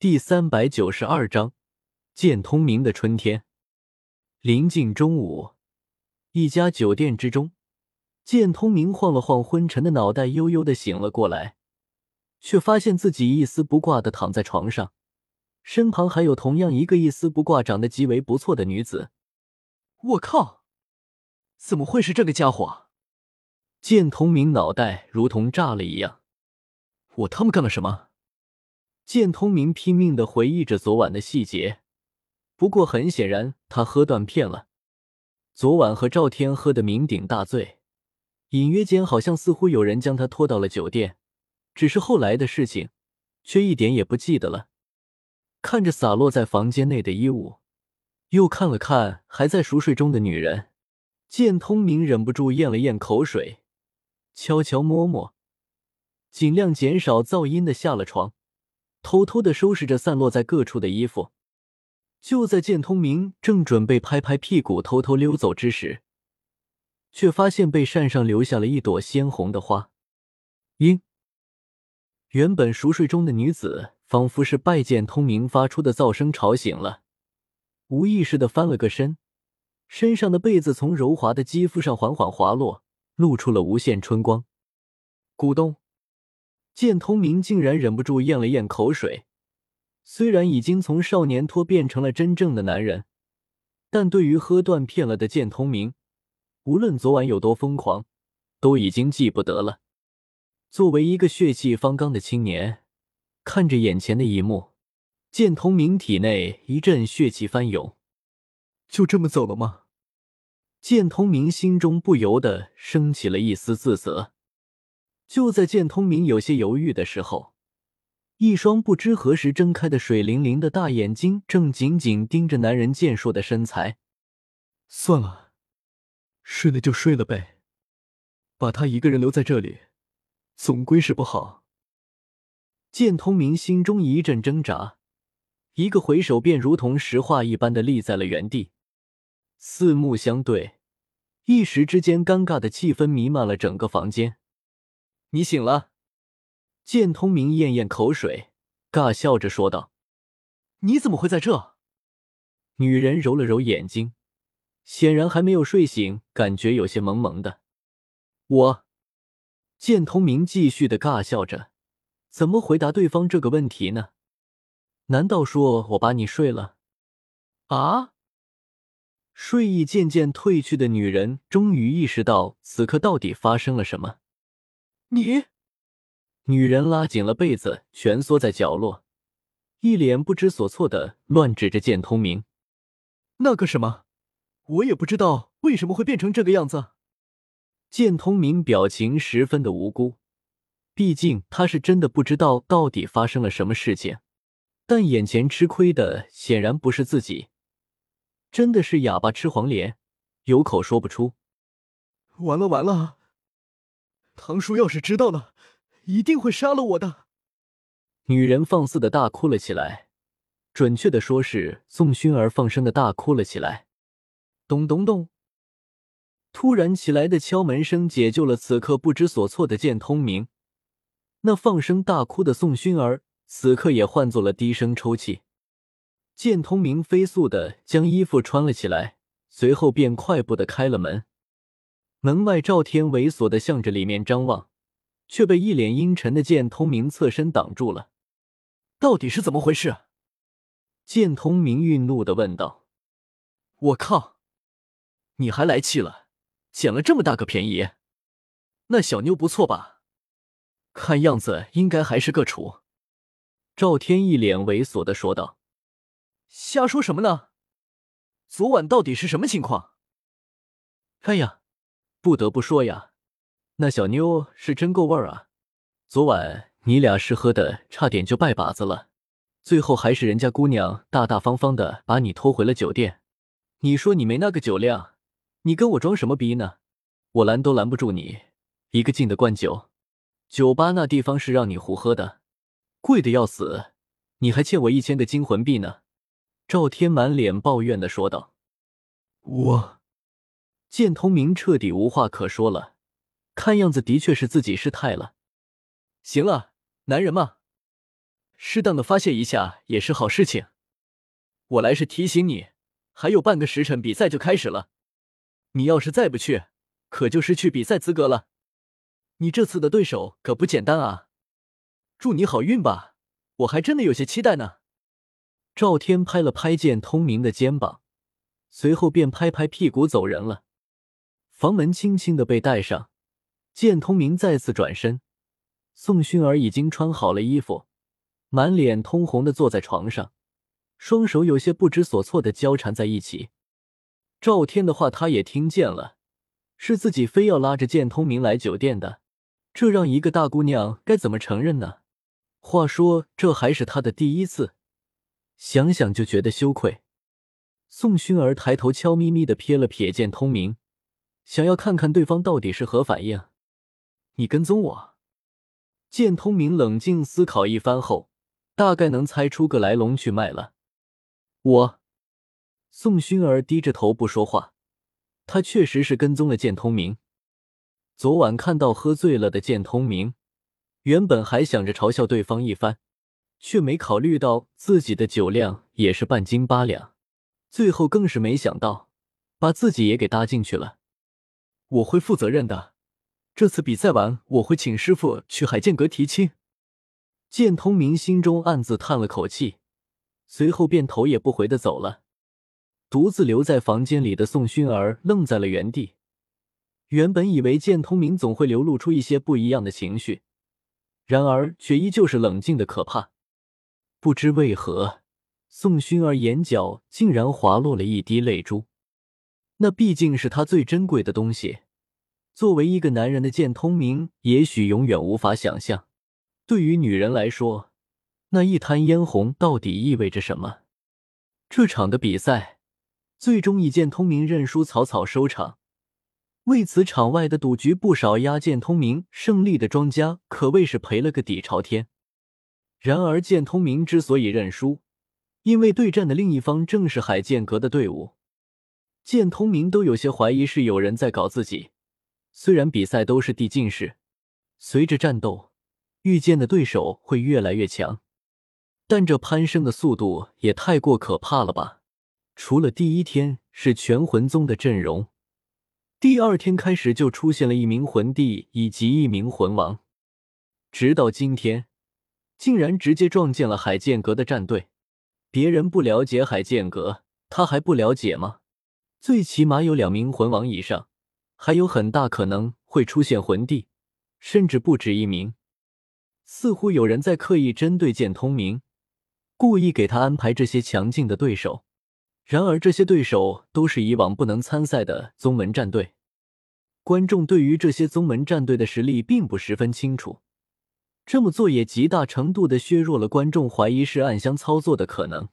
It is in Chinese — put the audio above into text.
第三百九十二章，见通明的春天。临近中午，一家酒店之中，见通明晃了晃昏沉的脑袋，悠悠的醒了过来，却发现自己一丝不挂的躺在床上，身旁还有同样一个一丝不挂、长得极为不错的女子。我靠！怎么会是这个家伙？见通明脑袋如同炸了一样，我他妈干了什么？见通明拼命的回忆着昨晚的细节，不过很显然他喝断片了。昨晚和赵天喝得酩酊大醉，隐约间好像似乎有人将他拖到了酒店，只是后来的事情却一点也不记得了。看着洒落在房间内的衣物，又看了看还在熟睡中的女人，见通明忍不住咽了咽口水，悄悄摸摸，尽量减少噪音的下了床。偷偷的收拾着散落在各处的衣服，就在见通明正准备拍拍屁股偷偷溜走之时，却发现被扇上留下了一朵鲜红的花。嘤！原本熟睡中的女子，仿佛是拜见通明发出的噪声吵醒了，无意识的翻了个身，身上的被子从柔滑的肌肤上缓缓滑落，露出了无限春光。咕咚！见通明竟然忍不住咽了咽口水，虽然已经从少年托变成了真正的男人，但对于喝断片了的见通明，无论昨晚有多疯狂，都已经记不得了。作为一个血气方刚的青年，看着眼前的一幕，见通明体内一阵血气翻涌。就这么走了吗？见通明心中不由得升起了一丝自责。就在见通明有些犹豫的时候，一双不知何时睁开的水灵灵的大眼睛正紧紧盯着男人健硕的身材。算了，睡了就睡了呗，把他一个人留在这里，总归是不好。见通明心中一阵挣扎，一个回首便如同石化一般的立在了原地。四目相对，一时之间尴尬的气氛弥漫了整个房间。你醒了，见通明咽咽口水，尬笑着说道：“你怎么会在这？”女人揉了揉眼睛，显然还没有睡醒，感觉有些蒙蒙的。我，见通明继续的尬笑着，怎么回答对方这个问题呢？难道说我把你睡了？啊！睡意渐渐褪去的女人终于意识到此刻到底发生了什么。你，女人拉紧了被子，蜷缩在角落，一脸不知所措的乱指着剑通明。那个什么，我也不知道为什么会变成这个样子。剑通明表情十分的无辜，毕竟他是真的不知道到底发生了什么事情。但眼前吃亏的显然不是自己，真的是哑巴吃黄连，有口说不出。完了完了！唐叔要是知道了，一定会杀了我的。女人放肆的大哭了起来，准确的说是宋薰儿放声的大哭了起来。咚咚咚！突然起来的敲门声解救了此刻不知所措的剑通明。那放声大哭的宋薰儿此刻也换作了低声抽泣。剑通明飞速的将衣服穿了起来，随后便快步的开了门。门外，赵天猥琐的向着里面张望，却被一脸阴沉的剑通明侧身挡住了。到底是怎么回事？剑通明愠怒的问道：“我靠，你还来气了？捡了这么大个便宜？那小妞不错吧？看样子应该还是个处。”赵天一脸猥琐的说道：“瞎说什么呢？昨晚到底是什么情况？”哎呀！不得不说呀，那小妞是真够味儿啊！昨晚你俩是喝的，差点就拜把子了，最后还是人家姑娘大大方方的把你拖回了酒店。你说你没那个酒量，你跟我装什么逼呢？我拦都拦不住你，一个劲的灌酒。酒吧那地方是让你胡喝的，贵的要死，你还欠我一千个金魂币呢！赵天满脸抱怨的说道：“我。”见通明彻底无话可说了，看样子的确是自己失态了。行了，男人嘛，适当的发泄一下也是好事情。我来是提醒你，还有半个时辰比赛就开始了，你要是再不去，可就失去比赛资格了。你这次的对手可不简单啊！祝你好运吧，我还真的有些期待呢。赵天拍了拍剑通明的肩膀，随后便拍拍屁股走人了。房门轻轻的被带上，剑通明再次转身，宋薰儿已经穿好了衣服，满脸通红的坐在床上，双手有些不知所措的交缠在一起。赵天的话他也听见了，是自己非要拉着剑通明来酒店的。这让一个大姑娘该怎么承认呢？话说这还是她的第一次，想想就觉得羞愧。宋薰儿抬头悄咪咪的瞥了瞥剑通明，想要看看对方到底是何反应。你跟踪我？剑通明冷静思考一番后，大概能猜出个来龙去脉了。我，宋薰儿低着头不说话，他确实是跟踪了剑通明。昨晚看到喝醉了的剑通明，原本还想着嘲笑对方一番，却没考虑到自己的酒量也是半斤八两，最后更是没想到把自己也给搭进去了。我会负责任的，这次比赛完我会请师傅去海剑阁提亲。剑通明心中暗自叹了口气，随后便头也不回的走了。独自留在房间里的宋薰儿愣在了原地。原本以为剑通明总会流露出一些不一样的情绪，然而却依旧是冷静的可怕。不知为何，宋薰儿眼角竟然滑落了一滴泪珠。那毕竟是他最珍贵的东西。作为一个男人的剑通明，也许永远无法想象，对于女人来说，那一滩嫣红到底意味着什么。这场的比赛，最终以剑通明认输草草收场。为此，场外的赌局不少押剑通明胜利的庄家可谓是赔了个底朝天。然而，剑通明之所以认输，因为对战的另一方正是海剑阁的队伍。见通明都有些怀疑是有人在搞自己。虽然比赛都是递进式，随着战斗，遇见的对手会越来越强，但这攀升的速度也太过可怕了吧？除了第一天是全魂宗的阵容。第二天开始就出现了一名魂帝以及一名魂王，直到今天，竟然直接撞见了海剑阁的战队。别人不了解海剑阁，他还不了解吗？最起码有两名魂王以上，还有很大可能会出现魂帝，甚至不止一名。似乎有人在刻意针对剑通明，故意给他安排这些强劲的对手。然而，这些对手都是以往不能参赛的宗门战队，观众对于这些宗门战队的实力并不十分清楚。这么做也极大程度的削弱了观众怀疑是暗箱操作的可能。